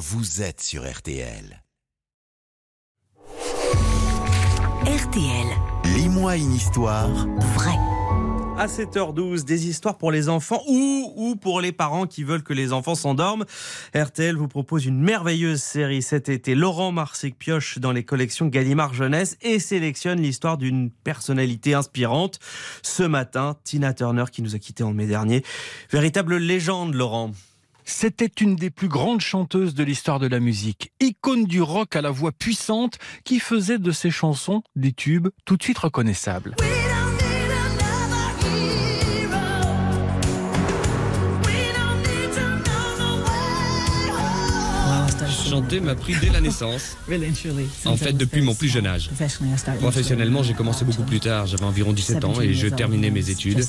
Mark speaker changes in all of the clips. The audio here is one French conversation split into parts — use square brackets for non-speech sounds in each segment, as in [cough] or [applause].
Speaker 1: vous êtes sur RTL.
Speaker 2: RTL,
Speaker 1: Lis-moi une histoire.
Speaker 2: vrai.
Speaker 3: À 7h12, des histoires pour les enfants ou, ou pour les parents qui veulent que les enfants s'endorment. RTL vous propose une merveilleuse série cet été. Laurent Marsic pioche dans les collections Gallimard Jeunesse et sélectionne l'histoire d'une personnalité inspirante. Ce matin, Tina Turner qui nous a quittés en mai dernier. Véritable légende, Laurent.
Speaker 4: C'était une des plus grandes chanteuses de l'histoire de la musique, icône du rock à la voix puissante qui faisait de ses chansons des tubes tout de suite reconnaissables.
Speaker 5: Chanter m'a pris dès la naissance. [laughs]
Speaker 6: En fait, depuis mon plus jeune âge.
Speaker 5: Professionnellement, j'ai commencé beaucoup plus tard. J'avais environ 17 ans et je terminais mes études.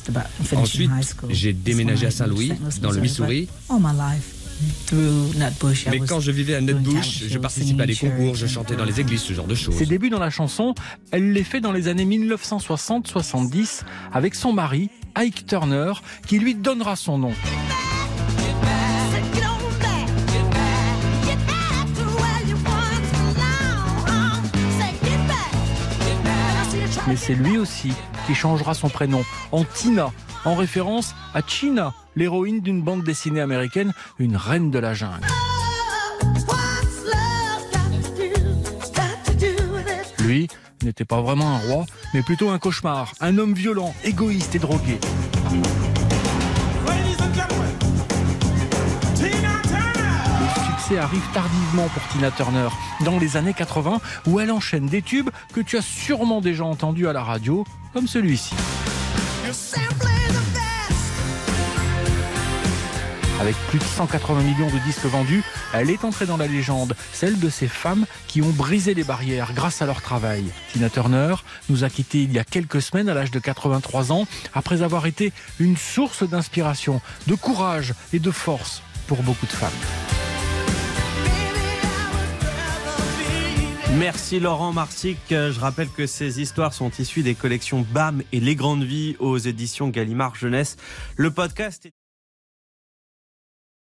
Speaker 5: Ensuite, j'ai déménagé à Saint-Louis, dans le Missouri. Mais quand je vivais à Nutbush, je participais à des concours, je chantais dans les églises, ce genre de choses.
Speaker 4: Ses débuts dans la chanson, elle les fait dans les années 1960-70 avec son mari, Ike Turner, qui lui donnera son nom. Mais c'est lui aussi qui changera son prénom en Tina, en référence à China, l'héroïne d'une bande dessinée américaine, une reine de la jungle. Lui n'était pas vraiment un roi, mais plutôt un cauchemar, un homme violent, égoïste et drogué. Arrive tardivement pour Tina Turner, dans les années 80, où elle enchaîne des tubes que tu as sûrement déjà entendus à la radio, comme celui-ci. Avec plus de 180 millions de disques vendus, elle est entrée dans la légende, celle de ces femmes qui ont brisé les barrières grâce à leur travail. Tina Turner nous a quittés il y a quelques semaines à l'âge de 83 ans, après avoir été une source d'inspiration, de courage et de force pour beaucoup de femmes.
Speaker 3: Merci Laurent Marsic. Je rappelle que ces histoires sont issues des collections BAM et Les Grandes Vies aux éditions Gallimard Jeunesse. Le podcast est